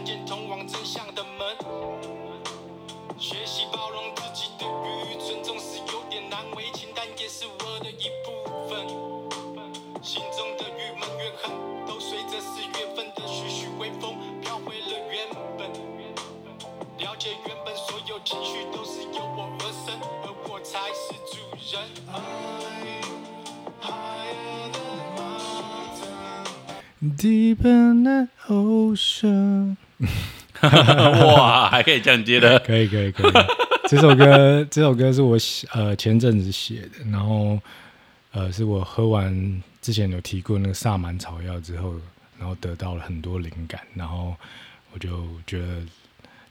看见通往真相的门。学习包容自己的愚蠢，总是有点难为情，但也是我的一部分。心中的郁闷怨恨，都随着四月份的徐徐微风飘回了原本。了解原本所有情绪都是由我而生，而我才是主人。Deep in the ocean，哇，还可以这样接的，可以可以可以。这首歌 这首歌是我写呃前阵子写的，然后呃是我喝完之前有提过那个萨满草药之后，然后得到了很多灵感，然后我就觉得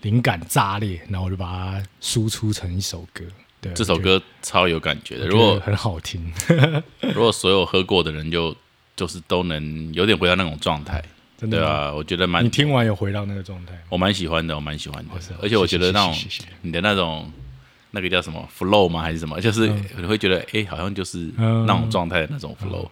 灵感炸裂，然后我就把它输出成一首歌。对，这首歌超有感觉的。如果很好听，如果所有喝过的人就就是都能有点回到那种状态，真的对啊，我觉得蛮你听完有回到那个状态吗？我蛮喜欢的，我蛮喜欢的哦是哦，而且我觉得那种谢谢谢谢谢谢你的那种那个叫什么 flow 吗？还是什么？就是你会觉得哎，好像就是嗯那种状态的那种 flow。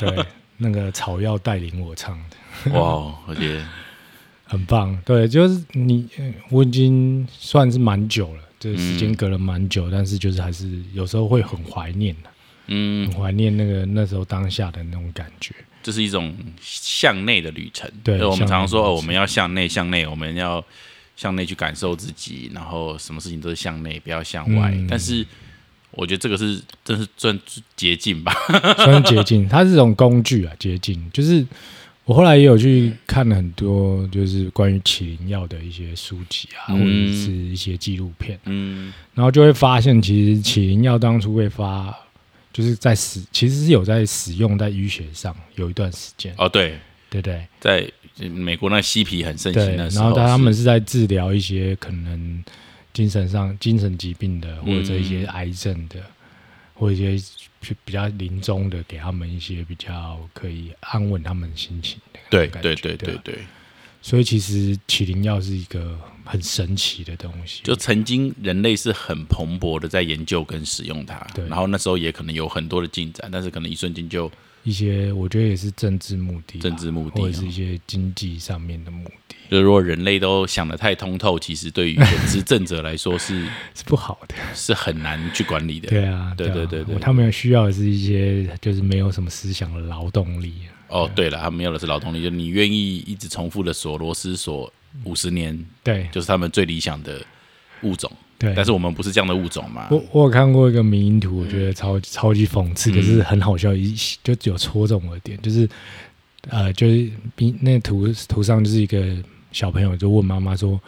对，那个草药带领我唱的。哇，我觉得 很棒，对，就是你，呃我已经算是蛮久了，这个时间隔了蛮久，但是就是还是有时候会很怀念的，嗯，很怀念那个那时候当下的那种感觉。这是一种向内的旅程。对我们常常说我们要向内，向内，我们要向内去感受自己，然后什么事情都是向内，不要向外。嗯但是我觉得这个是真是算捷径吧。算是捷径，它是一种工具啊，捷径。就是我后来也有去看了很多，就是关于起灵药的一些书籍啊，嗯或者是一些纪录片，嗯然后就会发现，其实起灵药当初会发，就是在使，其实是有在使用在医学上有一段时间，哦，对，对对？在美国那嬉皮很盛，行的时候，然后他们是在治疗一些可能精神上精神疾病的，或者一嗯些癌症的，或者一些比比较临终的，给他们一些比较可以安稳他们心情的对对对对对，所以其实麒麟药是一个很神奇的东西，就曾经人类是很蓬勃的在研究跟使用它，对然后那时候也可能有很多的进展，但是可能一瞬间就一些我觉得也是政治目的，政治目的或者是哦一些经济上面的目的就是如果人类都想得太通透，其实对于执政者来说是 是不好的。是很难去管理的。对啊，对啊对对对他们需要的是一些就是没有什么思想的劳动力。哦，对了，他们要的是劳动力，就你愿意一直重复的锁螺丝锁五十年，对就是他们最理想的物种。对，但是我们不是这样的物种嘛？我我有看过一个迷因图，我觉得超超级讽刺，可是很好笑，一就只有戳中我的点，就是呃，就是比那图图上就是一个小朋友就问妈妈说，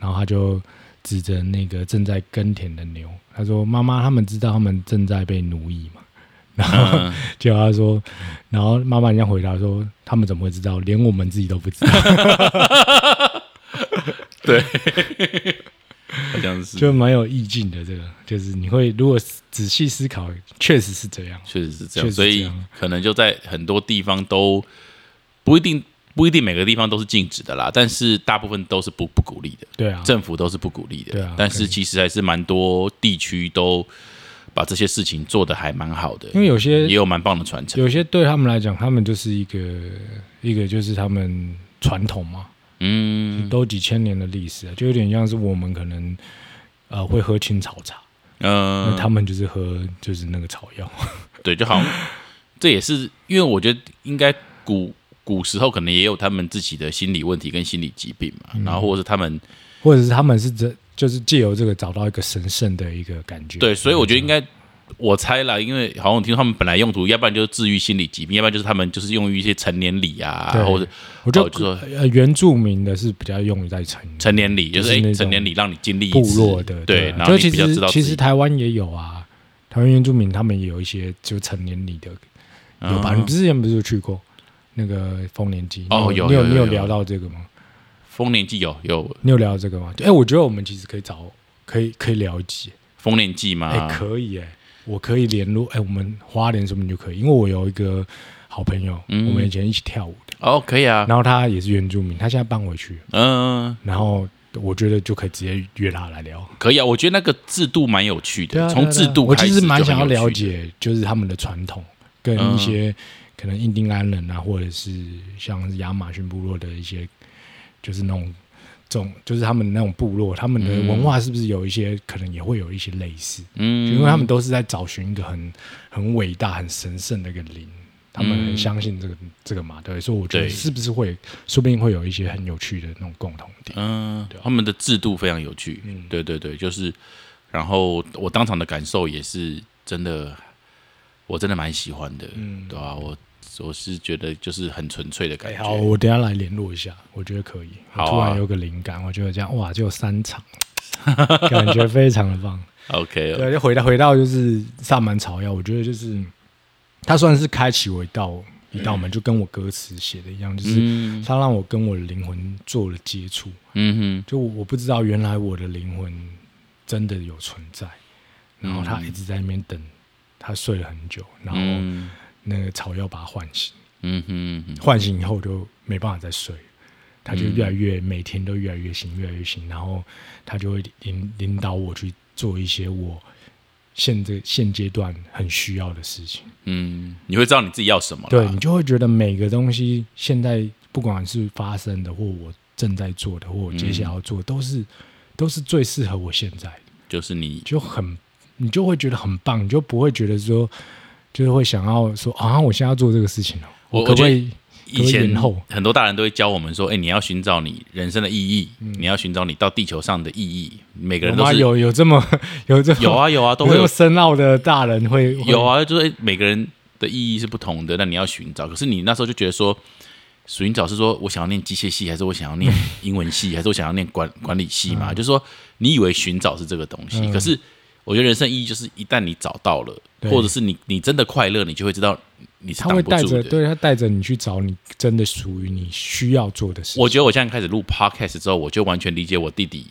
然后他就指着那个正在耕田的牛，他说：“妈妈，他们知道他们正在被奴役嘛？” 然后嗯结果他说，然后妈妈人家回答说：“他们怎么会知道？连我们自己都不知道。对，好像”是，就蛮有意境的。这个就是你会如果仔细思考，确实是这样。确实是这样，所以可能就在很多地方都不一定不一定每个地方都是禁止的啦，但是大部分都是不不鼓励的，对啊，政府都是不鼓励的。对啊但是其实还是蛮多地区都把这些事情做得还蛮好的，因为有些也有蛮棒的传承。有些对他们来讲，他们就是一个一个就是他们传统嘛，嗯都几千年的历史啊，就有点像是我们可能呃会喝青草茶，嗯、那他们就是喝就是那个草药，对，就好像这也是因为我觉得应该古古时候可能也有他们自己的心理问题跟心理疾病嗯嘛，然后或者是他们或者是他们是这就是借由这个找到一个神圣的一个感觉。对，所以我觉得应该。我猜啦，因为好像我听说他们本来用途，要不然就是治愈心理疾病，要不然就是他们就是用于一些成年礼啊，对或者我就说呃原住民的是比较用于在成成年礼，就是哎、就是那种成年礼让你经历部落的对，啊然后其实比较知道其实台湾也有啊，台湾原住民他们也有一些就成年礼的有吧？嗯你之前不是有去过那个丰年祭？哦有你有你有聊到这个吗？丰年祭有有你有聊到这个吗？哎，我觉得我们其实可以找可以可以聊一集，丰年祭吗？哎，可以哎，我可以联络哎，我们花莲什么就可以，因为我有一个好朋友，嗯。我们以前一起跳舞的，哦，可以啊，然后他也是原住民，他现在搬回去，嗯、然后我觉得就可以直接约他来聊。可以啊，我觉得那个制度蛮有趣的，从对啊啊。我其制度开始实蛮想要了解，就是他们的传统跟一些可能印第安人啊，或者是像是亚马逊部落的一些，就是那种种，就是他们那种部落，他们的文化是不是有一些可能也会有一些类似？嗯，因为他们都是在找寻一个很很伟大、很神圣的一个灵，他们很相信这个、这个嘛，对，所以我觉得是不是会，说不定会有一些很有趣的那种共同点。嗯，他们的制度非常有趣，嗯。对对对，就是，然后我当场的感受也是真的，我真的蛮喜欢的，嗯。对吧、我我是觉得就是很纯粹的感觉，哎好，我等下来联络一下，我觉得可以。突然有个灵感，我觉得这样哇，就有三场，感觉非常的棒。OK，对，就回到回到就是萨满草药，我觉得就是它算是开启我一道一道门，就跟我歌词写的一样，就是嗯它让我跟我的灵魂做了接触。嗯哼就我不知道原来我的灵魂真的有存在，然后嗯他一直在那边等，他睡了很久，然哼，后嗯那个草药把它唤醒，嗯哼嗯哼，唤醒以后就没办法再睡，他就越来越每天都越来越醒，越来越醒，然后他就会引引导我去做一些我现这现阶段很需要的事情。嗯，你会知道你自己要什么啦，对你就会觉得每个东西现在不管是发生的，或我正在做的，或我接下来要做的，都是都是最适合我现在的，就是你。就很你就会觉得很棒，你就不会觉得说就是会想要说啊，我现在要做这个事情了，我可不可以？以前很多大人都会教我们说，哎、你要寻找你人生的意义，你要寻找你到地球上的意义。每个人都是妈有有这么 有这么有啊有啊，都会有深奥的大人会有，啊，就是每个人的意义是不同的，那你要寻找。可是你那时候就觉得说，寻找是说我想要念机械系，还是我想要念 英文系，还是我想要念管管理系嘛？就是说，你以为寻找是这个东西，嗯可是我觉得人生意义就是一旦你找到了，或者是你你真的快乐，你就会知道你是他会带着，挡不住的。对他带着你去找你真的属于你需要做的事。我觉得我现在开始录 podcast 之后，我就完全理解我弟弟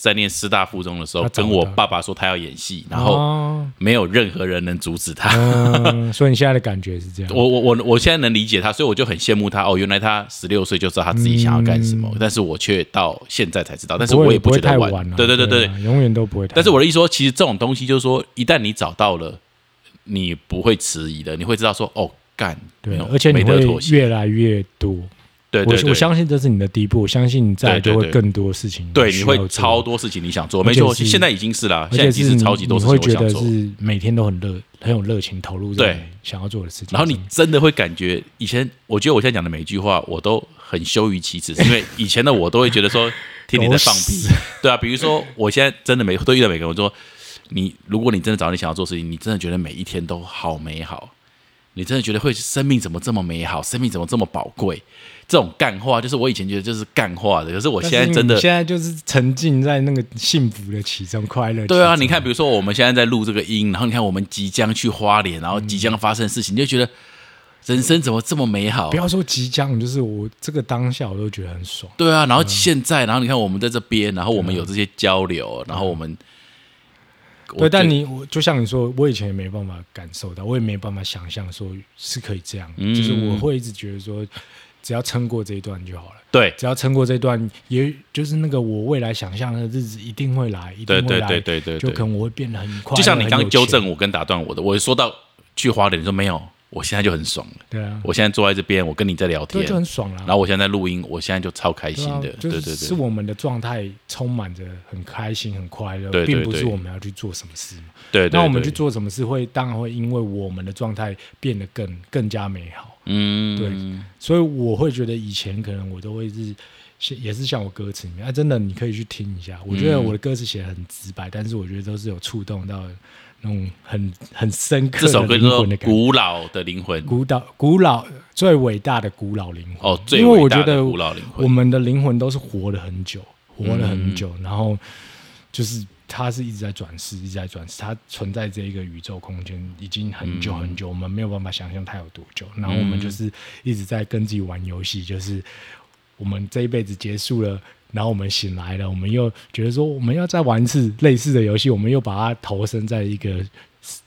在念师大附中的时候，跟我爸爸说他要演戏，然后哦没有任何人能阻止他。嗯，所以你现在的感觉是这样。我我我我现在能理解他，所以我就很羡慕他。哦，原来他十六岁就知道他自己想要干什么，但是我却到现在才知道。但是我也不会觉得晚。太晚了，对对对对。啊永远都不会太。但是我的意思说，其实这种东西就是说，一旦你找到了，你不会迟疑的，你会知道说，哦，干，对，而且你会妥协。越来越多。对对对，我我相信这是你的第一步，我相信你再来对对对就会更多事情。对，你会超，多事情你想做，没错，现在已经是啦，现在已经是超级多事情我想做。得是每天都很热，很有热情投入在对想要做的事情。然后你真的会感觉，以前我觉得我现在讲的每一句话，我都很羞于启齿，因为 以前的我都会觉得说，天天在放屁，对啊，比如说我现在真的每都遇到每个人，我说你，如果你真的找到你想要做事情，你真的觉得每一天都好美好，你真的觉得会生命怎么这么美好，生命怎么这么宝贵？这种干话，就是我以前觉得就是干话的，可是我但现在真的现在就是沉浸在那个幸福的其中，快乐。对啊，你看，比如说我们现在在录这个音，然后你看我们即将去花莲，然后即将发生的事情，你就觉得人生怎么这么美好不？要说即将，就是我这个当下我都觉得很爽。对啊，然嗯后现在，然后你看我们在这边，然后我们有这些交流，然后我们我对，但你我就像你说，我以前也没办法感受到，我也没办法想象说是可以这样，嗯就是我会一直觉得说，只要撑过这一段就好了。对。只要撑过这段，也就是那个我未来想象的日子一定会来，一定对对会来，对对对对就可，能我会变得很快乐，就像你刚刚纠正我跟打断我的，我说到去花莲，你说没有，我现在就很爽了，对啊，我现在坐在这边，我跟你在聊对，天就，很爽了。然后我现在在录音，我现在就超开心的，对啊就是对对对，是我们的状态充满着很开心、很快乐，对对并不是我们要去做什么事对那我们去，做什么事会，当然会因为我们的状态变得更更加美好。嗯，对所以我会觉得以前可能我都会是，是也是像我歌词里面，啊，真的你可以去听一下。我觉得嗯。我的歌词写的很直白，但是我觉得都是有触动到那种很很深刻这首的灵魂的感觉。古老的灵魂》，古老古老最伟大的古老灵魂。哦，最因为伟大的我觉得古老灵魂。我，们的灵魂都是活了很久，活了很嗯。久，然后就是它是一直在转世，一直在转世，它存在这一个宇宙空间已经很久很久，我们没有办法想象它有多久。然后我们就是一直在跟自己玩游戏，就是我们这一辈子结束了。然后我们醒来了，我们又觉得说我们要再玩一次类似的游戏，我们又把它投身在一个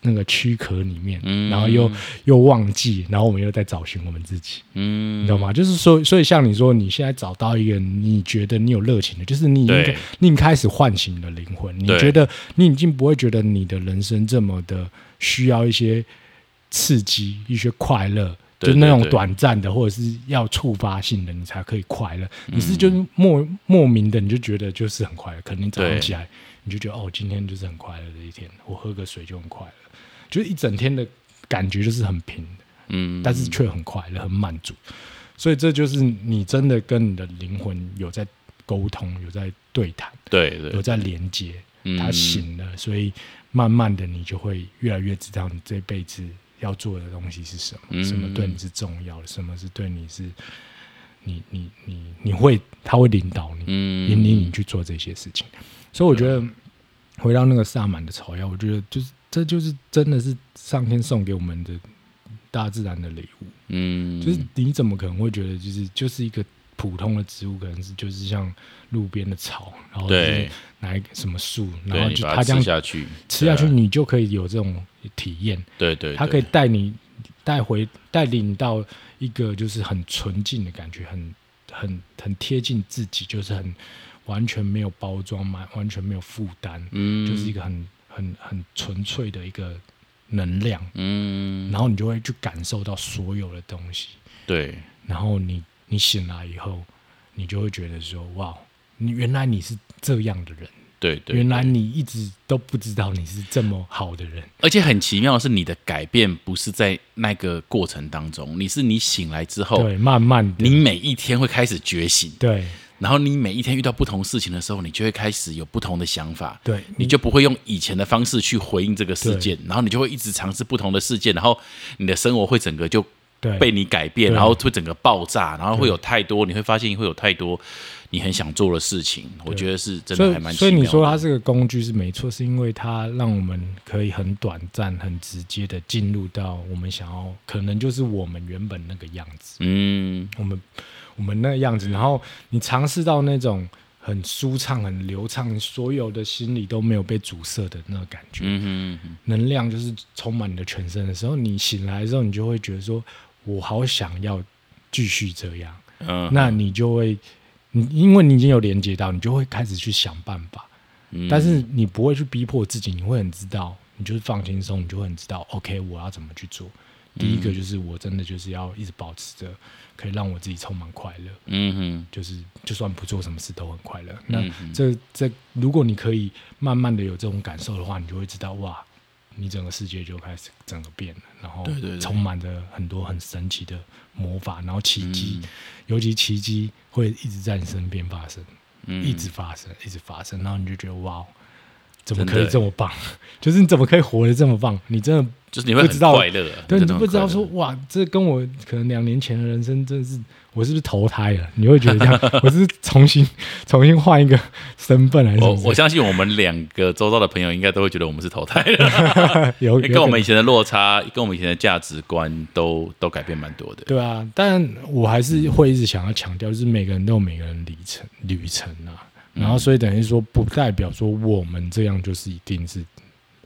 那个躯壳里面，嗯然后又又忘记，然后我们又在找寻我们自己。嗯你知道吗？就是说，所以像你说，你现在找到一个你觉得你有热情的，就是你已经你开始唤醒你的灵魂，你觉得你已经不会觉得你的人生这么的需要一些刺激、一些快乐就那种短暂的，或者是要触发性的，你才可以快乐。你是就是莫莫名的，你就觉得就是很快乐，可能你早上起来你就觉得哦，今天就是很快乐的一天，我喝个水就很快乐，就是一整天的感觉就是很平的，嗯，但是却很快乐、很满足。所以这就是你真的跟你的灵魂有在沟通，有在对谈，对对，有在连接。嗯他醒了，所以慢慢的你就会越来越知道你这辈子要做的东西是什么，嗯什么对你是重要的，什么是对你是，你你你你会，他会领导你，嗯引领你去做这些事情。所以我觉得回到那个萨满的草药，我觉得就是这就是真的是上天送给我们的大自然的礼物。嗯，就是你怎么可能会觉得就是就是一个普通的植物，可能是就是像路边的草，然后就是对哪一个什么树，然，后就它这样下去，吃下去，你就可以有这种体验。对对，它可以带你带回带领到一个就是很纯净的感觉，很很很贴近自己，就是很完全没有包装嘛，完全没有负担，嗯，就是一个很很很纯粹的一个能量，嗯，然后你就会去感受到所有的东西。对。然后你你醒来以后，你就会觉得说，哇，你原来你是这样的人，对对，原来你一直都不知道你是这么好的人，而且很奇妙的是，你的改变不是在那个过程当中，你是你醒来之后，对，慢慢的，你每一天会开始觉醒，对然后你每一天遇到不同事情的时候，你就会开始有不同的想法，对，你就不会用以前的方式去回应这个事件，然后你就会一直尝试不同的事件，然后你的生活会整个就被你改变，然后会整个爆炸，然后会有太多，你会发现会有太多你很想做的事情。我觉得是真所的还蛮以所以你说它这个工具是没错，是因为它让我们可以很短暂、很直接的进入到我们想要，可能就是我们原本那个样子。嗯。我们我们那个样子，然后你尝试到那种很舒畅、很流畅，所有的心理都没有被阻塞的那个感觉，嗯哼能量就是充满你的全身的时候，你醒来的时候，你就会觉得说，我好想要继续这样，嗯，那你就会，你因为你已经有连接到，你就会开始去想办法，嗯。但是你不会去逼迫自己，你会很知道，你就是放轻松，你就会很知道，OK，我要怎么去做。第一个嗯就是我真的就是要一直保持着，可以让我自己充满快乐，嗯哼。就是就算不做什么事都很快乐。那这这，如果你可以慢慢的有这种感受的话，你就会知道哇，你整个世界就开始整个变了，然后充满着很多很神奇的魔法，然后奇迹，嗯。尤其奇迹会一直在你身边发生。嗯。一直发生，一直发生，然后你就觉得哇，怎么可以这么棒？就是你怎么可以活得这么棒？你真的就是你会很不知道快乐啊，对，你不知道说哇，这跟我可能两年前的人生真的是，我是不是投胎了？你会觉得这样，我是重新重新换一个身份还是？我我相信我们两个周遭的朋友应该都会觉得我们是投胎了，有有跟我们以前的落差，跟我们以前的价值观都都改变蛮多的。对啊，但我还是会一直想要强调，就是每个人都有每个人旅程旅程啊。然后，所以等于说，不代表说我们这样就是一定是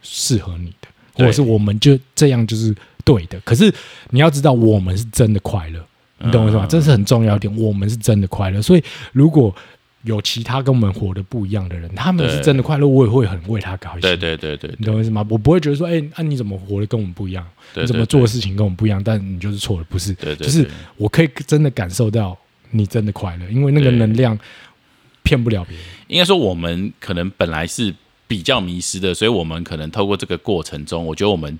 适合你的，或者是我们就这样就是对的。可是你要知道，我们是真的快乐，你懂我意思吗？嗯这是很重要一点，我们是真的快乐。所以如果有其他跟我们活得不一样的人，他们是真的快乐，我也会很为他高兴。对对对对你懂我意思吗？我不会觉得说，哎、那、你怎么活得跟我们不一样？对，你怎么做的事情跟我们不一样？但你就是错了，不是？就是我可以真的感受到你真的快乐，因为那个能量骗不了别人。应该说我们可能本来是比较迷失的，所以我们可能透过这个过程中，我觉得我们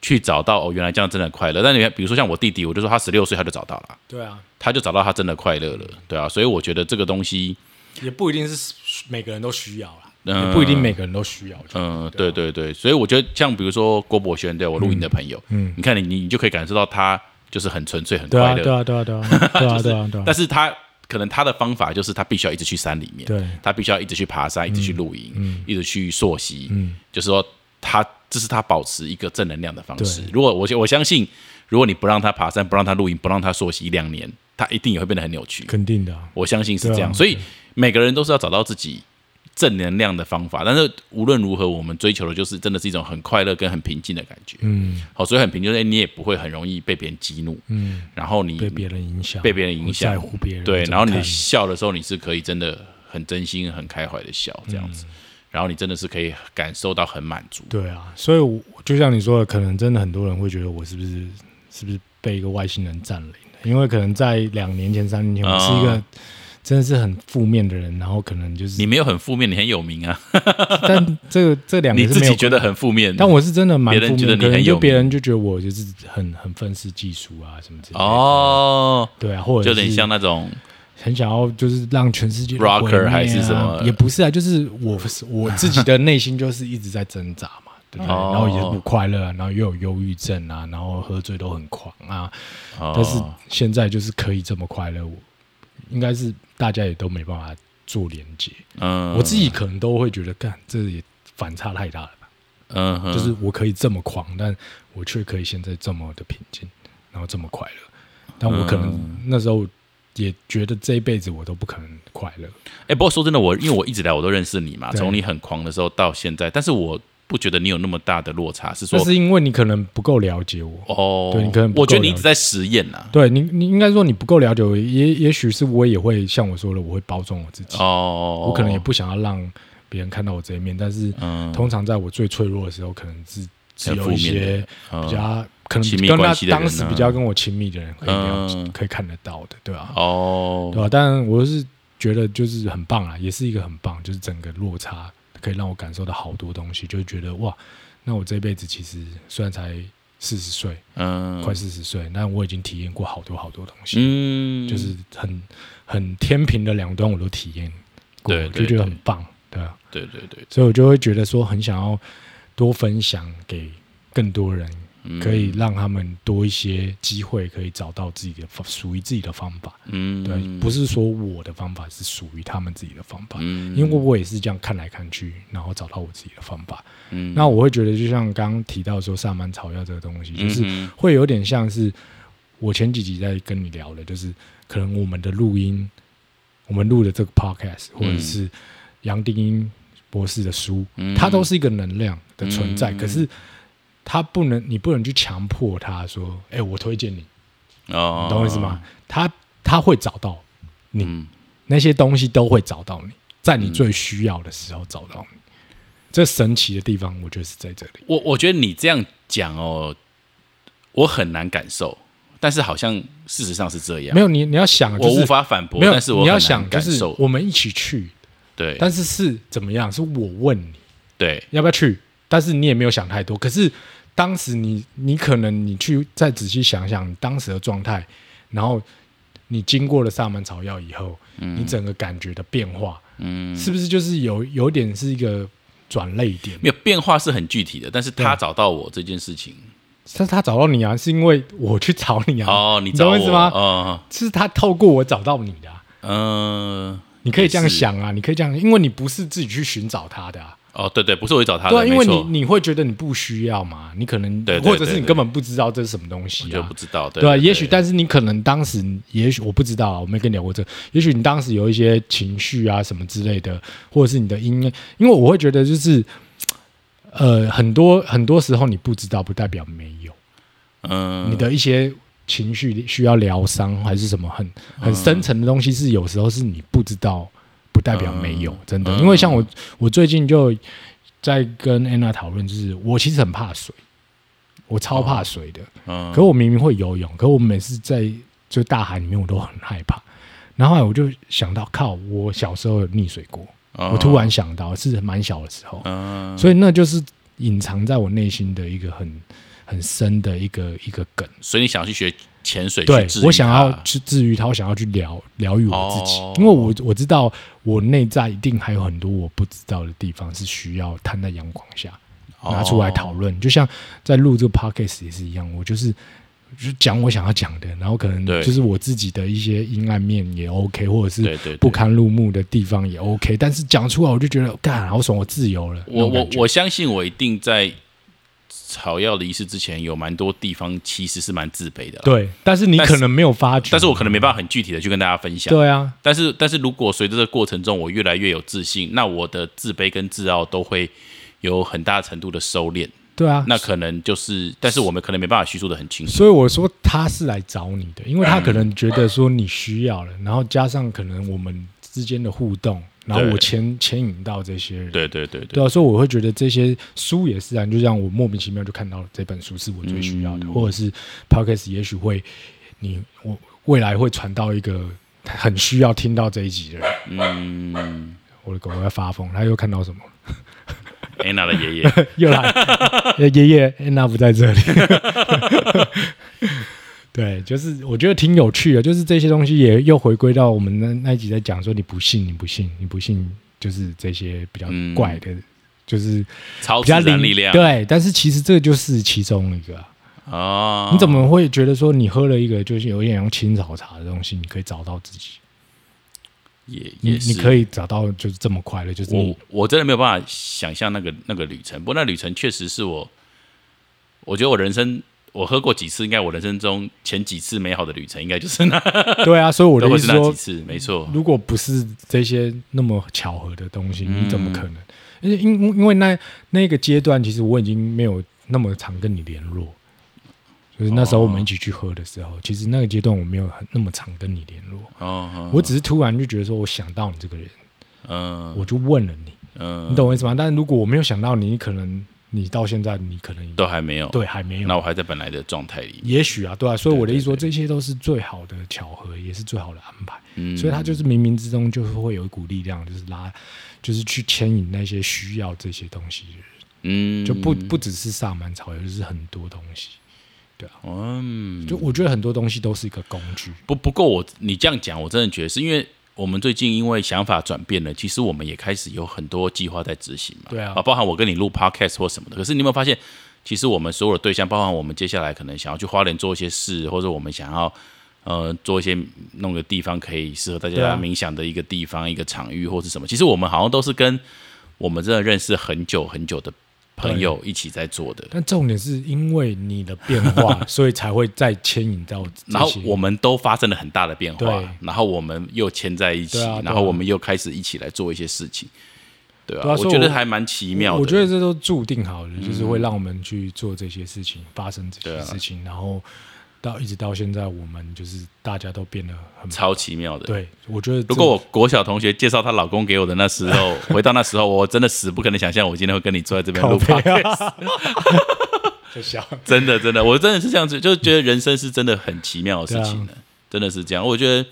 去找到哦，原来这样真的快乐。但你看，比如说像我弟弟，我就说他十六岁他就找到了，对啊，他就找到他真的快乐了，对啊。所以我觉得这个东西，也不一定是每个人都需要啦，嗯也不一定每个人都需要。嗯，对对对，所以我觉得像比如说郭博轩，对我录音的朋友，嗯，你看你你你就可以感受到他就是很纯粹、很快乐，对啊，对啊，对啊，对啊，对啊，对啊。但是他可能他的方法就是他必须要一直去山里面，对，他必须要一直去爬山，一直去露营，嗯一直去溯溪，嗯，就是说他这是他保持一个正能量的方式。如果我我相信，如果你不让他爬山，不让他露营，不让他溯溪两年，他一定也会变得很扭曲。肯定的啊。我相信是这样，啊所以每个人都是要找到自己正能量的方法。但是无论如何，我们追求的就是真的是一种很快乐跟很平静的感觉。嗯。好，所以很平静，就是你也不会很容易被别人激怒，嗯，然后你被别人影响，被别人影响在乎别人对，然后你笑的时候，你是可以真的很真心、很开怀的笑这样嗯。子，然后你真的是可以感受到很满足。对啊，所以我就像你说的，可能真的很多人会觉得我是不是是不是被一个外星人占领了，因为可能在两年前、三年前，我是一个哦真的是很负面的人，然后可能就是你，没有很负面，你很有名啊，但这个这两个你自己觉得很负面，但我是真的蛮负面，别人觉得你很有名别人就觉得我就是很很愤世嫉俗啊什么之类的。哦，对啊，或者就有点像那种很想要就是让全世界都 Rocker 还是什么也不是啊，就是我我自己的内心就是一直在挣扎嘛，对不对？哦然后也不快乐啊，然后又有忧郁症啊，然后喝醉都很狂啊。哦但是现在就是可以这么快乐，我应该是大家也都没办法做连接。嗯，我自己可能都会觉得，干这也反差太大了吧？嗯哼，就是我可以这么狂，但我却可以现在这么的平静，然后这么快乐。但我可能嗯那时候也觉得这一辈子我都不可能快乐。哎、不过说真的，我因为我一直来我都认识你嘛，从你很狂的时候到现在，但是我不觉得你有那么大的落差，是说那是因为你可能不够了解我。哦，对你可能我觉得你一直在实验呐、对你，你应该说你不够了解我，也也许是我也会像我说的，我会包装我自己。哦，我可能也不想要让别人看到我这一面，但是嗯。通常在我最脆弱的时候，可能是只有一些比较可能跟他当时啊比较跟我亲密的人可以了解、嗯。可以看得到的，对吧、哦。对吧、但我是觉得就是很棒啊，也是一个很棒，就是整个落差可以让我感受到好多东西，就觉得哇，那我这辈子其实虽然才四十岁，嗯。快四十岁，但我已经体验过好多好多东西，嗯，就是很很天平的两端我都体验过，就觉得很棒，对。啊，对对对，所以我就会觉得说很想要多分享给更多人，嗯可以让他们多一些机会，可以找到自己的方属于自己的方法。嗯。对，不是说我的方法是属于他们自己的方法，嗯。因为我也是这样看来看去，然后找到我自己的方法。嗯。那我会觉得，就像刚刚提到说萨满草药这个东西，就是会有点像是我前几集在跟你聊的，就是可能我们的录音，我们录的这个 podcast，或者是杨定英博士的书，嗯。它都是一个能量的存在，嗯。可是它不能，你不能去强迫他说，哎、我推荐你，哦，你懂我意思吗？他他会找到你。嗯。那些东西，都会找到你，在你最需要的时候找到你。这神奇的地方，我觉得是在这里。我我觉得你这样讲哦，我很难感受，但是好像事实上是这样，没有你，你要想，就是我无法反驳，没有，但是我你要想，就是感受，我们一起去，对，但是是怎么样？是我问你。对，要不要去，但是你也没有想太多。可是当时你，你可能你去再仔细想想你当时的状态，然后你经过了萨满草药以后，你整个感觉的变化，嗯，是不是就是有有点是一个转泪点？没有变化是很具体的，但是他找到我这件事情，但是他找到你啊，是因为我去找你啊。哦，你懂我意思吗嗯是他透过我找到你的啊、嗯，你可以这样想啊，你可以这样，因为你不是自己去寻找他的啊。哦，对对，不是我去找他的，对啊，因为你你会觉得你不需要嘛，你可能对对或者是你根本不知道这是什么东西啊我就不。知道，对对啊，也许，但是你可能当时，也许我不知道啊，我没跟你聊过这个。也许你当时有一些情绪啊什么之类的，或者是你的音乐，因为我会觉得就是，呃，很多很多时候你不知道，不代表没有。嗯，你的一些情绪需要疗伤，还是什么很很深层的东西，是有时候是你不知道，不代表没有，嗯真的。嗯因为像我，我最近就在跟安娜讨论，就是我其实很怕水，我超怕水的。嗯，可我明明会游泳，可我每次在就大海里面，我都很害怕。然后后来我就想到，靠，我小时候有溺水过。哦我突然想到，是蛮小的时候，嗯，所以那就是隐藏在我内心的一个很很深的一个一个梗。所以你想去学潜水，对我想要去治愈他，我想要去疗疗愈我自己，哦因为我我知道我内在一定还有很多我不知道的地方，是需要摊在阳光下拿出来讨哦论。就像在录这个 podcast 也是一样，我就是就是讲我想要讲的，然后可能就是我自己的一些阴暗面也 OK，或者是不堪入目的地方也 OK，但是讲出来我就觉得干好爽，我自由了。我我我相信我一定在草药离世之前，有蛮多地方其实是蛮自卑的，对，但是你可能没有发觉，但是我可能没办法很具体的去跟大家分享。对啊，但是但是如果随着这个过程中，我越来越有自信，那我的自卑跟自傲都会有很大程度的收敛。对啊，那可能就是，但是我们可能没办法叙述的很清楚。所以我说他是来找你的，因为他可能觉得说你需要了，然后加上可能我们之间的互动，然后我牵牵引到这些人。对对对对，对啊，所以我会觉得这些书也是啊，就像我莫名其妙就看到了这本书是我最需要的，嗯或者是 podcast 也许会你我未来会传到一个很需要听到这一集的人。嗯，我的狗要发疯，他又看到什么？安娜的爷爷，又来，爷爷安娜不在这里。对，就是我觉得挺有趣的，就是这些东西也又回归到我们那那一集在讲说，你不信，你不信，你不信，就是这些比较嗯怪的，就是超自比较灵然力量，对，但是其实这就是其中一个啊、哦，你怎么会觉得说你喝了一个就是有点像青草茶的东西，你可以找到自己？也你也是。你可以找到就是这么快乐，就是我我真的没有办法想象那个那个旅程，不过那旅程确实是我，我觉得我人生我喝过几次，应该我人生中前几次美好的旅程，应该就是那 对啊，所以我的意思说，是那几次，没错，如果不是这些那么巧合的东西，嗯你怎么可能？而且因因为那那个阶段，其实我已经没有那么常跟你联络，就是那时候我们一起去喝的时候，其实那个阶段我没有很那么常跟你联络，哦，哦我只是突然就觉得说我想到你这个人，嗯。我就问了你，嗯，你懂我意思吗？但是如果我没有想到你，你可能你到现在你可能都还没有，对还没有。那我还在本来的状态里，也许啊，对啊，所以我的意思说，对。这些都是最好的巧合，也是最好的安排。嗯，所以他就是冥冥之中就是会有一股力量，就是拉，就是去牵引那些需要这些东西的人，嗯，就不不只是萨满草，也就是很多东西。对啊。嗯，就我觉得很多东西都是一个工具。不不过我你这样讲，我真的觉得是因为我们最近因为想法转变了，其实我们也开始有很多计划在执行嘛。对啊包含我跟你录 podcast 或什么的。可是你有没有发现，其实我们所有的对象，包含我们接下来可能想要去花莲做一些事，或者我们想要呃做一些弄个地方可以适合大家冥想的一个地方、一个场域或是什么，其实我们好像都是跟我们真的认识很久很久的朋友一起在做的。但重点是因为你的变化，所以才会再牵引到。然后我们都发生了很大的变化对，然后我们又牵在一起，然后我们又开始一起来做一些事情，对啊，对啊我我觉得还蛮奇妙的。我觉得这都注定好了，就是会让我们去做这些事情，发生这些事情，然后到一直到现在，我们就是大家都变得很超奇妙的。对。我觉得如果我国小同学介绍她老公给我的那时候，回到那时候，我真的死不可能想象我今天会跟你坐在这边录。真的，真的，我真的是这样子，就觉得人生是真的很奇妙的事情的，真的是这样。我觉得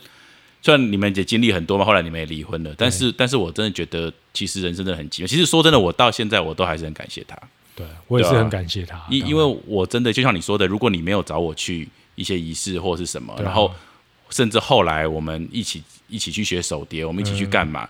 虽然你们也经历很多嘛，后来你们也离婚了，但是，但是我真的觉得，其实人生真的很奇妙。其实说真的，我到现在我都还是很感谢他。对我也是很感谢他，因因为我真的就像你说的，如果你没有找我去一些仪式或是什么，啊然后甚至后来我们一起一起去学手碟，我们一起去干嘛？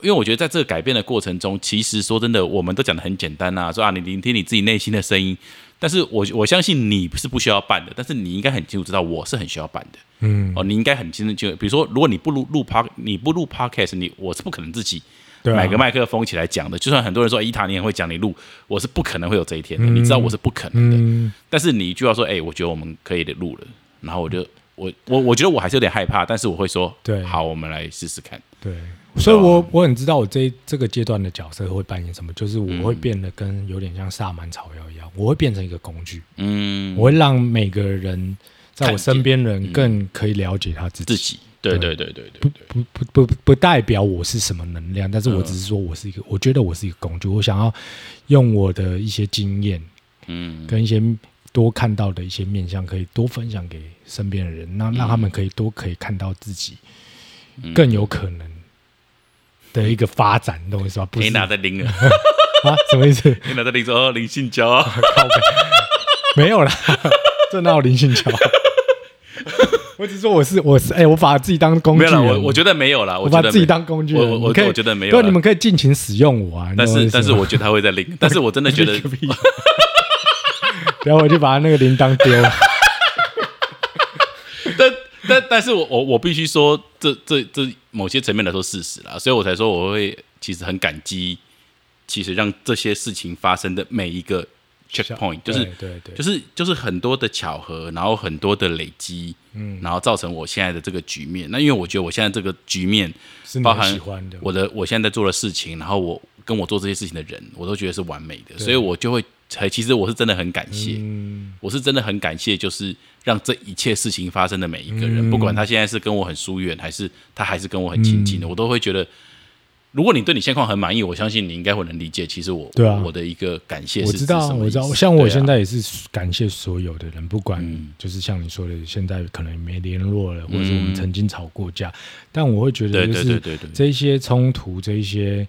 因为我觉得在这个改变的过程中，其实说真的，我们都讲的很简单啊，说啊，你聆听你自己内心的声音。但是我我相信你是不需要办的，但是你应该很清楚知道我是很需要办的。嗯，哦，你应该很清楚，就比如说，如果你不录录 p 你不录 podcast，你我是不可能自己对啊买个麦克风起来讲的。就算很多人说哎伊塔你很会讲，你录，我是不可能会有这一天的。你知道我是不可能的。嗯，但是你一句话说，哎、我觉得我们可以的录了，然后我就我我我觉得我还是有点害怕，但是我会说，对好，我们来试试看。对，所以我我很知道我这这个阶段的角色会扮演什么，就是我嗯会变得跟有点像萨满草药一样，我会变成一个工具，嗯，我会让每个人在我身边人更可以了解他自己。自己，对对对对对不，不不不不代表我是什么能量，但是我嗯。只是说我是一个，我觉得我是一个工具，我想要用我的一些经验嗯。跟一些多看到的一些面向，可以多分享给身边的人，那让他们可以多可以看到自己嗯。更有可能的一个发展，你懂我意思吧？不黑是拿在拎了，啊，什么意思？黑拿在拎说哦，林信交啊，没有啦，这哪有灵性桥？我只是说我是我是哎、我把自己当工具没有我我觉得没有了，我把自己当工具人，我我可以我觉得没有对，啦你们可以尽情使用我啊。但是但是我觉得他会在拎，但是我真的觉得然后 我就把他那个铃铛丢了。但但但是我我我必须说，这这这某些层面来说事实啦，所以我才说我会其实很感激，其实让这些事情发生的每一个 checkpoint，就是对对对，就是就是很多的巧合，然后很多的累积，嗯，然后造成我现在的这个局面。那因为我觉得我现在这个局面，包含喜欢的。我的我现在在做的事情，然后我跟我做这些事情的人，我都觉得是完美的，所以我就会才其实我是真的很感谢，嗯，我是真的很感谢，就是让这一切事情发生的每一个人，嗯。不管他现在是跟我很疏远，还是他还是跟我很亲近的，我都会觉得如果你对你现况很满意，我相信你应该会能理解。其实我对啊。我的一个感谢是我知道，我知道，像我现在也是感谢所有的人，不管嗯。就是像你说的，现在可能没联络了，或者是我嗯们曾经吵过架，但我会觉得就是这一些冲突，这一些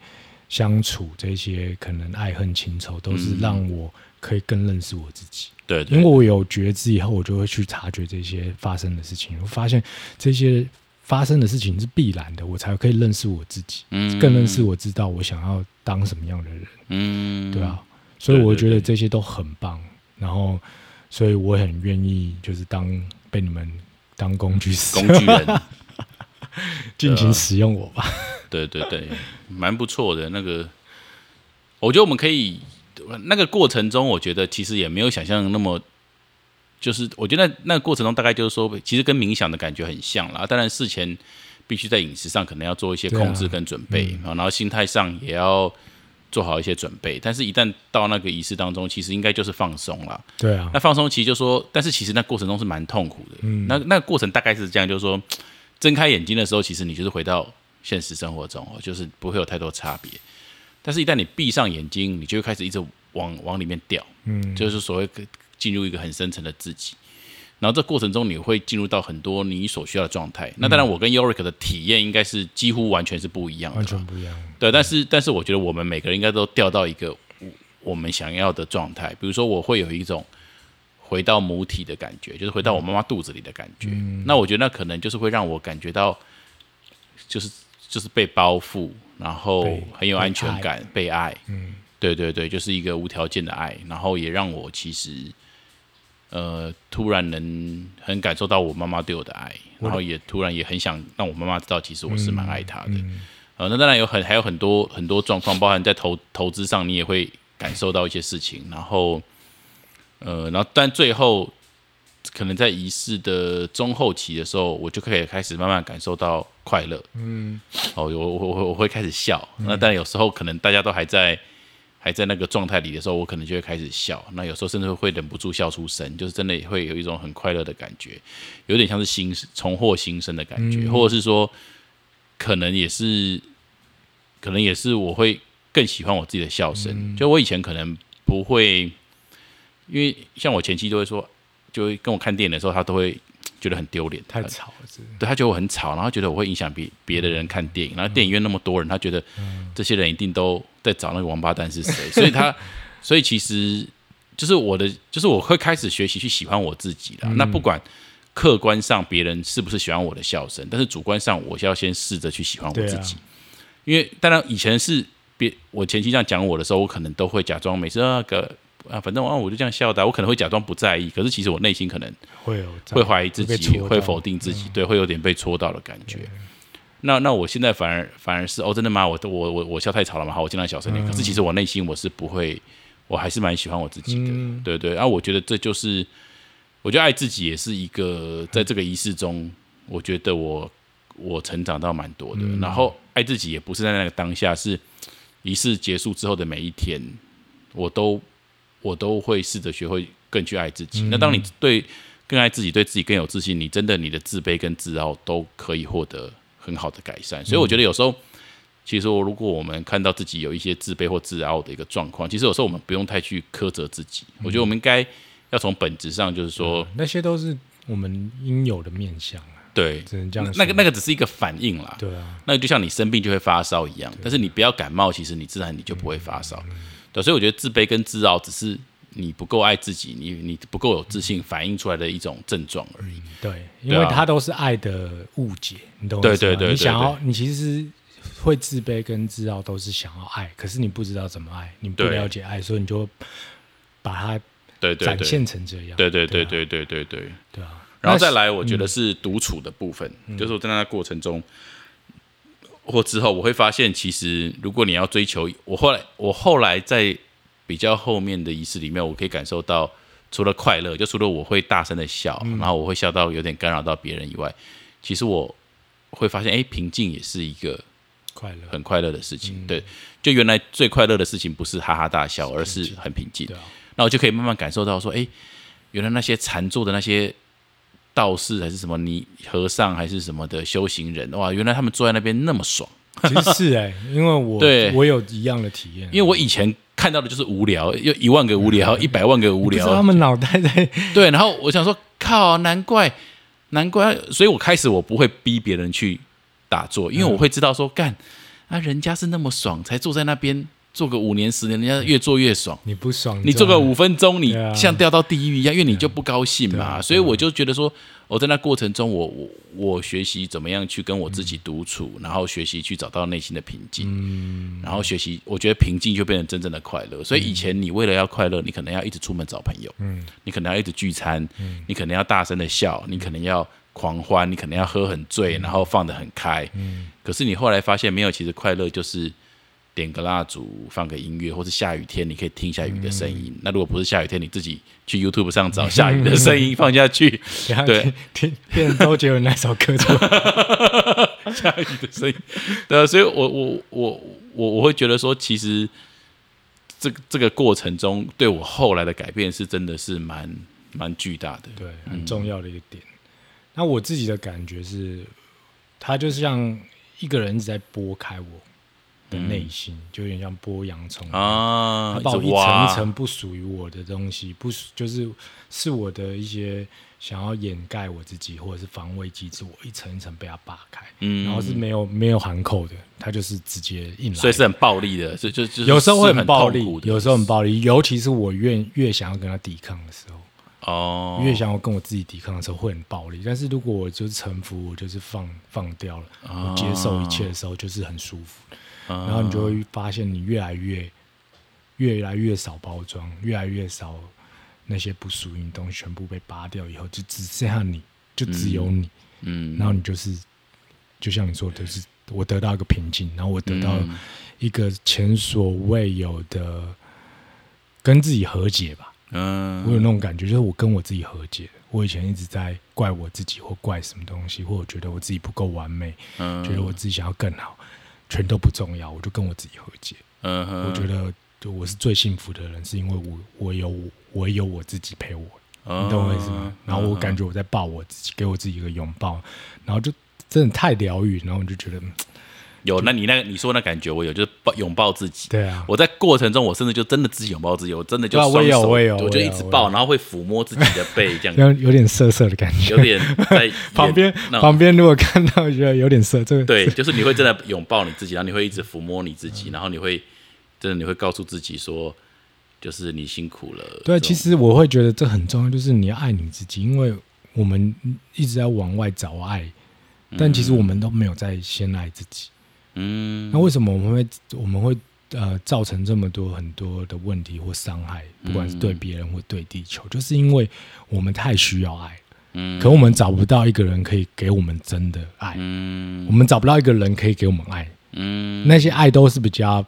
相处，这些可能爱恨情仇，都是嗯让我可以更认识我自己。对对。因为我有觉知以后，我就会去察觉这些发生的事情，我发现这些发生的事情是必然的，我才可以认识我自己，嗯更认识我知道我想要当什么样的人。嗯，对啊，所以我觉得这些都很棒，然后所以我很愿意就是当被你们当工具使工具人，尽情使用我吧。对对对，蛮不错的。那个，我觉得我们可以那个过程中，我觉得其实也没有想象那么，就是我觉得那那个过程中大概就是说，其实跟冥想的感觉很像啦。当然事前必须在饮食上可能要做一些控制跟准备啊，然后心态上也要做好一些准备。但是，一旦到那个仪式当中，其实应该就是放松了。对啊那，放松其实就说，但是其实那过程中是蛮痛苦的。嗯那那个过程大概是这样，就是说，睁开眼睛的时候，其实你就是回到现实生活中哦，就是不会有太多差别。但是，一旦你闭上眼睛，你就会开始一直往往里面掉，嗯，就是所谓进入一个很深层的自己。然后这过程中，你会进入到很多你所需要的状态。那当然，我跟 Yorick 的体验应该是几乎完全是不一样的，完全不一样。对，但是但是我觉得我们每个人应该都掉到一个我我们想要的状态，比如说我会有一种回到母体的感觉，就是回到我妈妈肚子里的感觉。那我觉得那可能就是会让我感觉到，就是就是被包覆，然后很有安全被感，被爱。嗯，对对对，就是一个无条件的爱，然后也让我其实。呃，突然能很感受到我妈妈对我的爱，然后也突然也很想让我妈妈知道，其实我是蛮爱她的。嗯呃，那当然有很还有很多很多状况，包含在投投资上，你也会感受到一些事情。然后，呃，然后但最后可能在仪式的中后期的时候，我就可以开始慢慢感受到快乐。嗯，哦，我我我我会开始笑。那但有时候可能大家都还在还在那个状态里的时候，我可能就会开始笑。那有时候甚至会忍不住笑出声，就是真的会有一种很快乐的感觉，有点像是新重获新生的感觉，嗯或者是说，可能也是，可能也是我会更喜欢我自己的笑声。嗯就我以前可能不会，因为像我前妻都会说，就会跟我看电影的时候，她都会觉得很丢脸，太吵了，是对他觉得我很吵，然后觉得我会影响别别的人看电影，然后电影院那么多人，他觉得这些人一定都在找那个王八蛋是谁，所以他，所以其实就是我的，就是我会开始学习去喜欢我自己了。那不管客观上别人是不是喜欢我的笑声，但是主观上我是要先试着去喜欢我自己，因为当然以前是别我前期这样讲我的时候，我可能都会假装每次那个。啊，反正啊，我就这样笑的啊、我可能会假装不在意，可是其实我内心可能会有会怀疑自己，会否定自己，对，会有点被戳到的感觉。那那我现在反而反而是哦，真的吗？我我我我笑太吵了嘛？好，我尽量小声点。可是其实我内心我是不会，我还是蛮喜欢我自己的，嗯对对。啊、我觉得这就是，我觉得爱自己也是一个在这个仪式中，我觉得我我成长到蛮多的。嗯然后爱自己也不是在那个当下，是仪式结束之后的每一天，我都我都会试着学会更去爱自己。那当你对更爱自己，对自己更有自信，你真的你的自卑跟自傲都可以获得很好的改善。所以我觉得有时候，其实我如果我们看到自己有一些自卑或自傲的一个状况，其实有时候我们不用太去苛责自己。我觉得我们应该要从本质上，就是说，那些都是我们应有的面相啊，对，只能这样。那个那个只是一个反应啦。对啊，那就像你生病就会发烧一样，但是你不要感冒，其实你自然你就不会发烧。对，所以我觉得自卑跟自傲只是你不够爱自己，你你不够有自信反映出来的一种症状而已。对，因为它都是爱的误解，你懂我对意思吗？对对对你想要，你其实会自卑跟自傲都是想要爱，可是你不知道怎么爱，你不了解爱，所以你就把它对展现成这样。对对对啊。对对对对。对啊，然后再那来，我觉得是独处的部分，就是我在那过程中或之后，我会发现，其实如果你要追求，我后来我后来在比较后面的仪式里面，我可以感受到，除了快乐，就除了我会大声的笑，然后我会笑到有点干扰到别人以外，其实我会发现，哎，平静也是一个快乐，很快乐的事情。对，就原来最快乐的事情不是哈哈大笑，而是很平静。那我就可以慢慢感受到说，哎，原来那些禅坐的那些道士还是什么尼和尚还是什么的修行人，哇，原来他们坐在那边那么爽。其实是哎、因为我 对我有一样的体验，因为我以前看到的就是无聊，有一万个无聊，一百万个无不知道他，们脑袋在 对。然后我想说，靠，难怪，难怪，所以我开始我不会逼别人去打坐，因为我会知道说，干啊，人家是那么爽，才坐在那边做个五年十年，人家越做越爽。你不爽，你做个五分钟，你像掉到地狱一样，因为你就不高兴嘛，所以我就觉得说，我在那过程中我，我我学习怎么样去跟我自己独处，然后学习去找到内心的平静，嗯。然后学习，我觉得平静就变成真正的快乐。所以以前你为了要快乐，你可能要一直出门找朋友，嗯。你可能要一直聚餐，你可能要大声的笑，你可能要狂欢，你可能要喝很醉，然后放得很开。嗯。可是你后来发现没有，其实快乐就是点个蜡烛，放个音乐，或是下雨天你可以听一下雨的声音。那如果不是下雨天，你自己去 YouTube 上找下雨的声音放下去，对听听变成周杰伦那首歌 下雨的声音。对啊，所以我我我我我会觉得说，其实这个这个过程中，对我后来的改变是真的是蛮蛮巨大的。对，很重要的一个点。那我自己的感觉是，他就像一个人一直在拨开我的内心，就有点像剥洋葱啊，他把我一层一层不属于我的东西，不属就是是我的一些想要掩盖我自己或者是防卫机制，我一层一层被他扒开，嗯然后是没有没有含扣的，他就是直接硬来。所以是很暴力的，就就就是有时候会很暴力有时候很暴力，尤其是我越越想要跟他抵抗的时候，哦，越想要跟我自己抵抗的时候会很暴力。但是如果我就是臣服，我就是放放掉了，我接受一切的时候，就是很舒服。啊然后你就会发现，你越来越越来越少包装，越来越少那些不属于你东西全部被扒掉以后，就只剩下你，就只有你。嗯，然后你就是，就像你说的，就是我得到一个平静，然后我得到嗯一个前所未有的跟自己和解吧。嗯，我有那种感觉，就是我跟我自己和解。我以前一直在怪我自己，或怪什么东西，或我觉得我自己不够完美，嗯觉得我自己想要更好，全都不重要，我就跟我自己和解。嗯哼，我觉得就我是最幸福的人，是因为我我有我我有我自己陪我，哦你懂我意思吗？然后我感觉我在抱我自己，给我自己一个拥抱，然后就真的太疗愈，然后我就觉得，嗯有，那你那个你说那感觉我有，就是抱拥抱自己。对啊，我在过程中，我甚至就真的自己拥抱自己，我真的就双手我也有我就一直抱，然后会抚摸自己的背，这样有有点涩涩的感觉。有点在 旁边旁边如果看到觉得有点涩，这个对，就是你会真的拥抱你自己，然后你会一直抚摸你自己，然后你会真的你会告诉自己说，就是你辛苦了。对，其实我会觉得这很重要，就是你要爱你自己，因为我们一直在往外找爱，但其实我们都没有在先爱自己。嗯那为什么我们会我们会呃造成这么多很多的问题或伤害，不管是对别人或对地球，就是因为我们太需要爱，嗯。可我们找不到一个人可以给我们真的爱，嗯。我们找不到一个人可以给我们爱，嗯。那些爱都是比较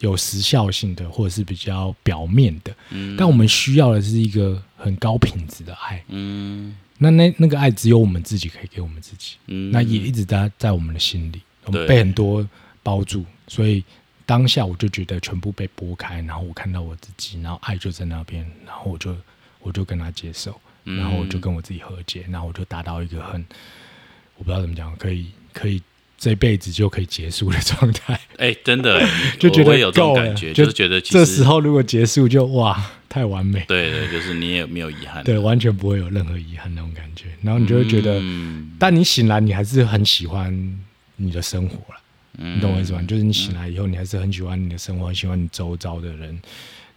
有时效性的，或者是比较表面的，嗯。但我们需要的是一个很高品质的爱。嗯。那那那个爱只有我们自己可以给我们自己，嗯。那也一直在在我们的心里，我们被很多包住，所以当下我就觉得全部被拨开，然后我看到我自己，然后爱就在那边，然后我就我就跟他接受，嗯然后我就跟我自己和解，然后我就达到一个很我不知道怎么讲，可以可以这辈子就可以结束的 状态，哎、真的、欸，就觉得有这种感觉，就就是觉得这时候如果结束就哇太完美，对对，就是你也没有遗憾，对，完全不会有任何遗憾那种感觉，然后你就会觉得。嗯。但你醒来，你还是很喜欢你的生活了，嗯你懂我意思吗？就是你醒来以后，你还是很喜欢你的生活，很喜欢你周遭的人，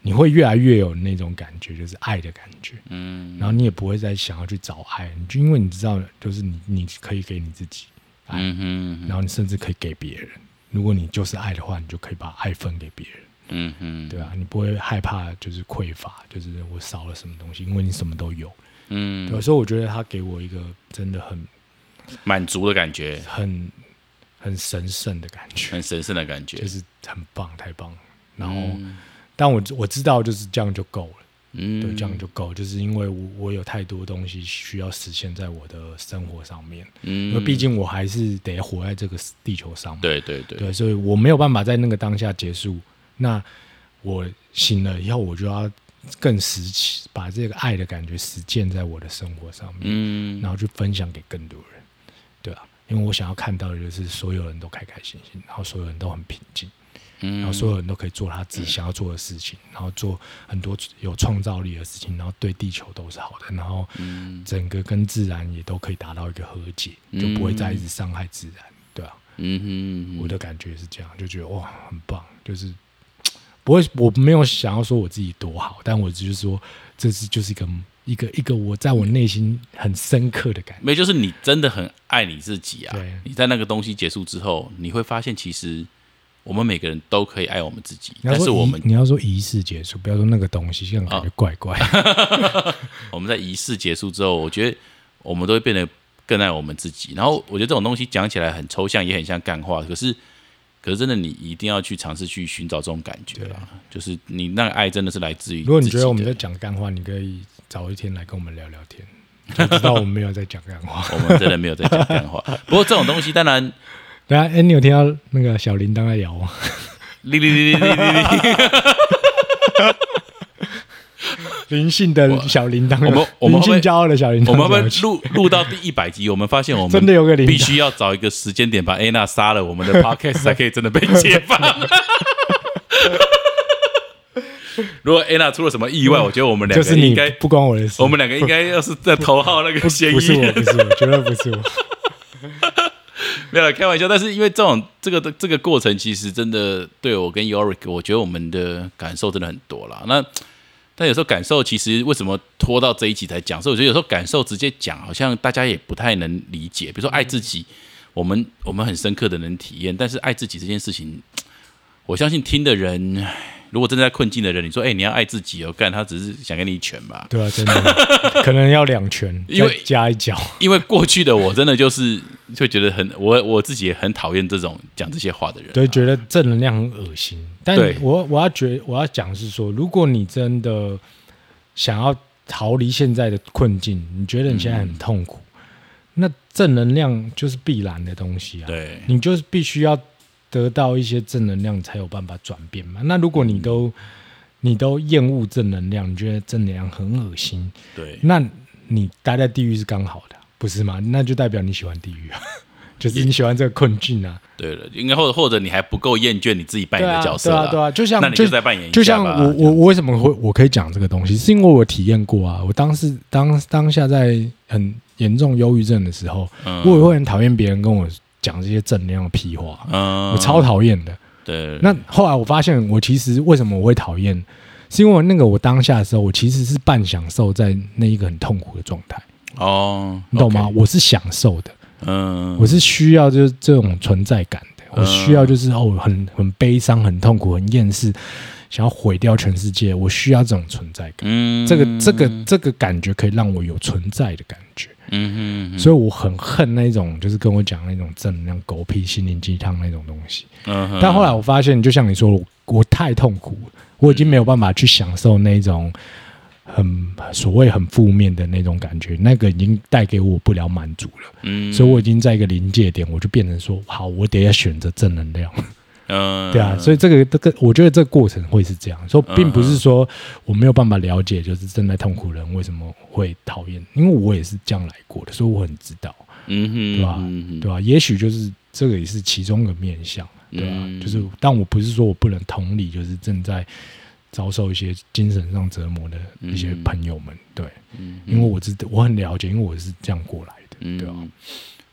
你会越来越有那种感觉，就是爱的感觉。嗯然后你也不会再想要去找爱，你就因为你知道，就是你你可以给你自己爱，嗯哼然后你甚至可以给别人。如果你就是爱的话，你就可以把爱分给别人，嗯哼，对啊，你不会害怕就是匮乏，就是我少了什么东西，因为你什么都有。嗯有时候我觉得他给我一个真的很满足的感觉，很很神圣的感觉，很神圣的感觉，就是很棒，太棒。了。然后，嗯。但我我知道就是这样就够了，嗯。对，这样就够，就是因为我我有太多东西需要实现在我的生活上面，嗯。因为毕竟我还是得活在这个地球上嘛，对对对，对，所以我没有办法在那个当下结束。那我醒了以后，我就要更实起把这个爱的感觉实践在我的生活上面，嗯。然后去分享给更多人。因为我想要看到的就是所有人都开开心心，然后所有人都很平静，嗯。然后所有人都可以做他自己想要做的事情，然后做很多有创造力的事情，然后对地球都是好的，然后嗯。整个跟自然也都可以达到一个和解，就不会再一直伤害自然，对啊，嗯哼，我的感觉是这样，就觉得哇，很棒，就是 不会，我没有想要说我自己多好，但我只是说这是就是一个一个一个我在我内心很深刻的感觉。没有，就是你真的很爱你自己啊！你在那个东西结束之后，你会发现，其实我们每个人都可以爱我们自己，但是我们你要说仪式结束，不要说那个东西，这样感觉怪怪。我们在仪式结束之后，我觉得我们都会变得更爱我们自己。然后我觉得这种东西讲起来很抽象，也很像干话，可是可是真的你一定要去尝试去寻找这种感觉啦，就是你那个爱真的是来自于。如果你觉得我们在，讲干话，你可以找一天来跟我们聊聊天，就知道我们没有在讲干话。我们真的没有在讲干话。不过这种东西当然，对啊，哎，你有听到那个小铃铛在摇吗？哩哩哩哩哩哩哩，灵性的小铃铛，我们我们性骄傲的小铃铛，我们会录录到第一百集？我们发现我们真的有个铃铛必须要找一个时间点把 Anna 杀了，我们的 Podcast 才可以真的被解放。如果 Anna 出了什么意外，我觉得我们两就是你个应该，不关我的事，我们两个应该要是在头号那个 嫌不是我，疑人不。是我，绝对不是我。没有开玩笑，但是因为这种这个这个过程，其实真的对我跟 Yorick，我觉得我们的感受真的很多啦。那但有时候感受，其实为什么拖到这一集才讲？所以我觉得有时候感受直接讲，好像大家也不太能理解。比如说爱自己，我们我们很深刻的能体验，但是爱自己这件事情，我相信听的人，如果正在困境的人，你说哎、你要爱自己哦，干他只是想给你一拳吧。对啊，真的，可能要两拳，因为再加一脚。因为过去的我真的就是会觉得很，我我自己也很讨厌这种讲这些话的人。对，觉得正能量很恶心。但我我要觉我要讲是说，如果你真的想要逃离现在的困境，你觉得你现在很痛苦，那正能量就是必然的东西啊。对，你就是必须要得到一些正能量，才有办法转变嘛。那如果你都、你都厌恶正能量，你觉得正能量很恶心，对，那你待在地狱是刚好的，不是吗？那就代表你喜欢地狱啊，就是你喜欢这个困境啊。对了，应该或者或者你还不够厌倦你自己扮演的角色对啊，对啊，就像那你就在扮演一就像我我我为什么会我可以讲这个东西，是因为我体验过啊。我当时当当下在很严重忧郁症的时候，嗯我也会很讨厌别人跟我讲这些正能量的屁话，嗯，我超讨厌的。对，那后来我发现，我其实为什么我会讨厌，是因为那个我当下的时候，我其实是半享受在那一个很痛苦的状态，哦，你懂吗？我是享受的，嗯，我是需要就是这种存在感的，我需要就是哦，很很悲伤、很痛苦、很厌世，想要毁掉全世界，我需要这种存在感。嗯，这个这个这个感觉可以让我有存在的感觉，嗯哼所以我很恨那种就是跟我讲那种正能量狗屁心灵鸡汤那种东西。嗯哼，但后来我发现，就像你说，我我太痛苦了，我已经没有办法去享受那种很所谓很负面的那种感觉，那个已经带给我不了满足了，嗯，所以我已经在一个临界点，我就变成说，好，我得要选择正能量，嗯，对啊，所以这个这个，我觉得这个过程会是这样，说并不是说我没有办法了解，就是正在痛苦的人为什么会讨厌，因为我也是这样来过的，所以我很知道，嗯哼，对吧对吧、也许就是这个也是其中一个面向，对吧、嗯。就是，但我不是说我不能同理，就是正在遭受一些精神上折磨的一些朋友们，对，嗯。因为我知道我很了解，因为我是这样过来的，嗯，对吧、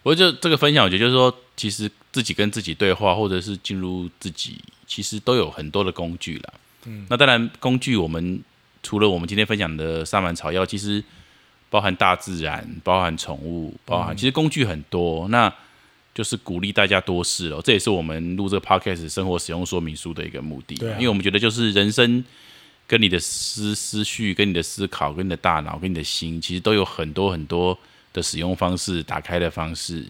我就这个分享，我觉得就是说，其实自己跟自己对话，或者是进入自己，其实都有很多的工具啦。嗯，那当然，工具我们除了我们今天分享的萨满草药，其实包含大自然，包含宠物，包嗯含、其实工具很多。那就是鼓励大家多试哦，这也是我们录这个 podcast 生活使用说明书的一个目的。对啊因为我们觉得就是人生跟你的思思绪、跟你的思考、跟你的大脑、跟你的心，其实都有很多很多的使用方式、打开的方式，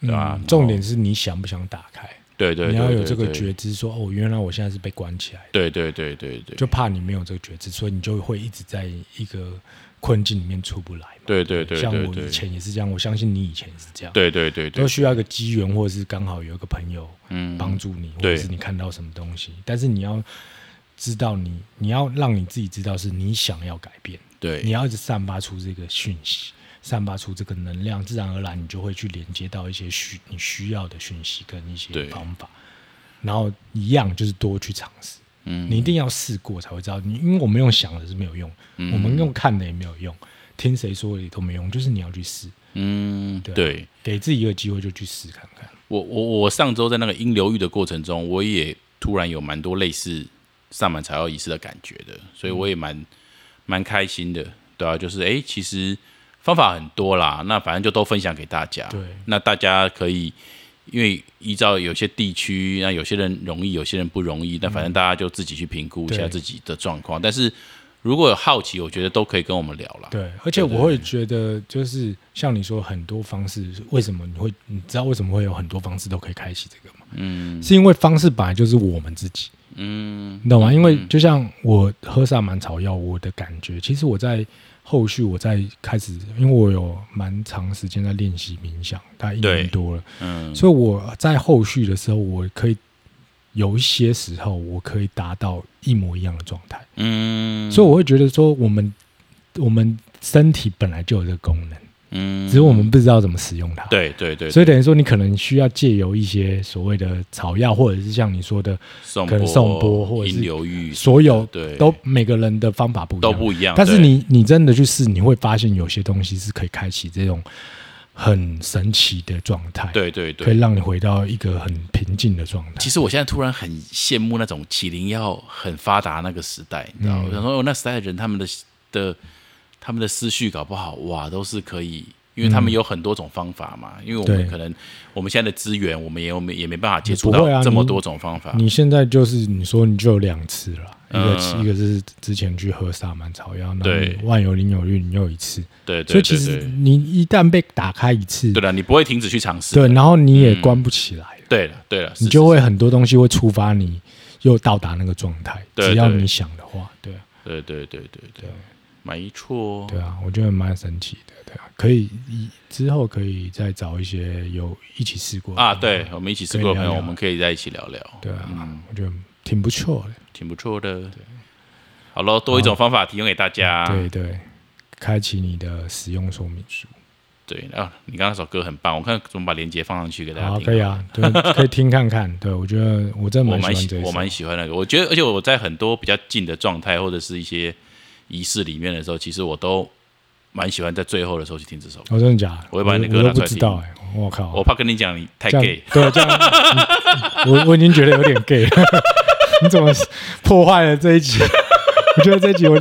对吧、嗯重点是你想不想打开，对对对，你要有这个觉知说，哦，原来我现在是被关起来的。对对对对对，就怕你没有这个觉知，所以你就会一直在一个困境里面出不来。对对对像我以前也是这样，我相信你以前也是这样，对对对对。都，需要一个机缘，或者是刚好有一个朋友嗯，帮助你，或者是你看到什么东西，但是你要知道你，你要让你自己知道是你想要改变，对。你要一直散发出这个讯息，散发出这个能量，自然而然你就会去连接到一些需你需要的讯息跟一些方法，然后一样就是多去尝试。嗯，你一定要试过才会知道，你因为我们用想的是没有用，嗯我们用看的也没有用，听谁说的也都没用，就是你要去试，嗯，对啊对。给自己一个机会就去试看看。我我我上周在那个阴流域的过程中，我也突然有蛮多类似上满才要仪式的感觉的，所以我也蛮蛮开心的，对啊，就是哎，其实方法很多啦，那反正就都分享给大家，对那大家可以。因为依照有些地区，那有些人容易，有些人不容易，那反正大家就自己去评估一下自己的状况。但是如果有好奇，我觉得都可以跟我们聊啦。对，而且我会觉得，就是像你说很多方式，为什么你会你知道为什么会有很多方式都可以开启这个吗？嗯是因为方式本来就是我们自己，嗯你懂吗？因为就像我喝萨满草药，我的感觉，其实我在后续我再开始，因为我有蛮长时间在练习冥想，大概一年多了，嗯，所以我在后续的时候，我可以有一些时候我可以达到一模一样的状态，嗯，所以我会觉得说，我们我们身体本来就有这个功能，嗯，只是我们不知道怎么使用它。。对对对，所以等于说，你可能需要借由一些所谓的草药，或者是像你说的，可能送波或者是流域，所有对都每个人的方法不一样，都不一样。但是你你真的去试，你会发现有些东西是可以开启这种很神奇的状态，，对对对，可以让你回到一个很平静的状态。其实我现在突然很羡慕那种起灵药很发达那个时代，你知道我想说，哦，那时代的人他们的的他们的思绪搞不好哇，都是可以。因为他们有很多种方法嘛，因为我们可能我们现在的资源，我们也我们也没办法接触到这么多种方法。你现在就是你说你就有两次了，一个、嗯一个是之前去喝萨满草药，对。万有灵有玉你又一次，对对所以其实你一旦被打开一次，对了，你不会停止去尝试。对，然后你也关不起来了，对了对了，是你就会很多东西会触发你又到达那个状态，只要你想的话，对啊，对对对对。对，没错。对啊，我觉得蛮神奇的，对啊，可以以之后可以再找一些有一起试过的啊，对，我们一起试过的朋友，我们可以在一起聊聊。对啊，嗯我觉得挺不错的，挺不错的。对，好了，多一种方法提供给大家。对对，开启你的使用说明书。对啊，你刚刚那首歌很棒，我看怎么把链接放上去给大家，听。可以啊，对，可以听看看。对我觉得我真的我蛮喜欢我蛮喜欢那个，我觉得，而且我在很多比较近的状态或者是一些仪式里面的时候，其实我都蛮喜欢在最后的时候去听这首歌。哦，真的假的？我会把你的歌拿出来听不知道哎，我靠，我怕跟你讲你太 gay，对，这样嗯我我已经觉得有点 gay 了。你怎么破坏了这一集？我觉得这一集我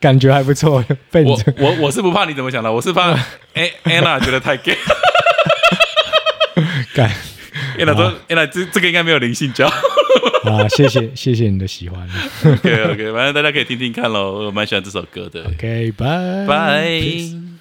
感觉还不错，被你我我我是不怕你怎么想的，我是怕 哎 Anna 觉得太 gay。干 Anna 说 Anna 这这个应该没有灵性交。啊！谢谢谢谢你的喜欢。OK OK，反正大家可以听听看喽，我蛮喜欢这首歌的。OK，拜拜。